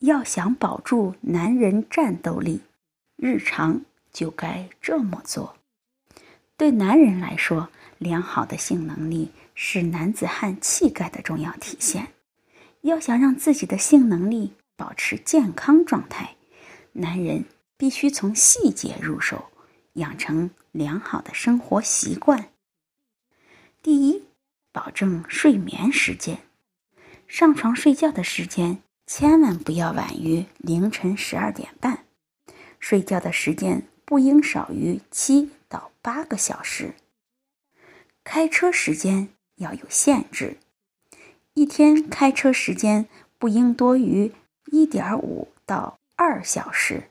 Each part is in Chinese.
要想保住男人战斗力，日常就该这么做。对男人来说，良好的性能力是男子汉气概的重要体现。要想让自己的性能力保持健康状态，男人必须从细节入手，养成良好的生活习惯。第一，保证睡眠时间，上床睡觉的时间。千万不要晚于凌晨十二点半，睡觉的时间不应少于七到八个小时。开车时间要有限制，一天开车时间不应多于一点五到二小时，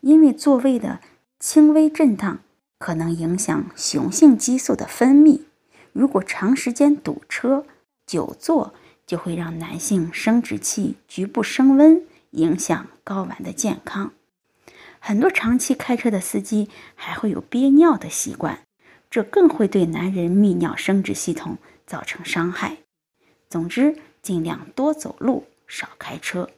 因为座位的轻微震荡可能影响雄性激素的分泌。如果长时间堵车、久坐，就会让男性生殖器局部升温，影响睾丸的健康。很多长期开车的司机还会有憋尿的习惯，这更会对男人泌尿生殖系统造成伤害。总之，尽量多走路，少开车。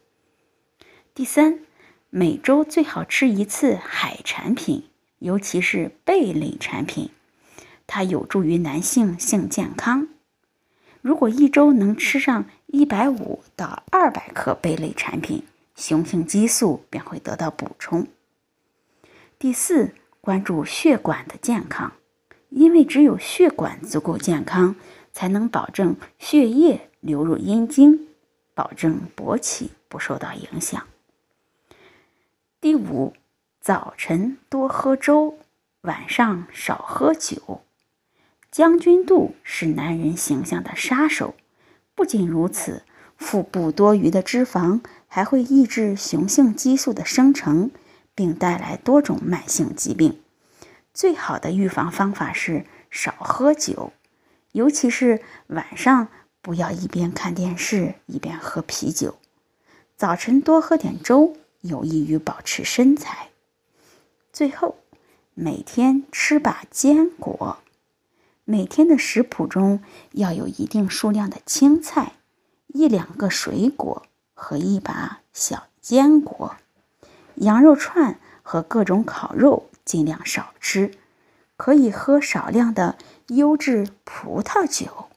第三，每周最好吃一次海产品，尤其是贝类产品，它有助于男性性健康。如果一周能吃上一百五到二百克贝类产品，雄性激素便会得到补充。第四，关注血管的健康，因为只有血管足够健康，才能保证血液流入阴茎，保证勃起不受到影响。第五，早晨多喝粥，晚上少喝酒。将军肚是男人形象的杀手。不仅如此，腹部多余的脂肪还会抑制雄性激素的生成，并带来多种慢性疾病。最好的预防方法是少喝酒，尤其是晚上，不要一边看电视一边喝啤酒。早晨多喝点粥，有益于保持身材。最后，每天吃把坚果。每天的食谱中要有一定数量的青菜，一两个水果和一把小坚果。羊肉串和各种烤肉尽量少吃，可以喝少量的优质葡萄酒。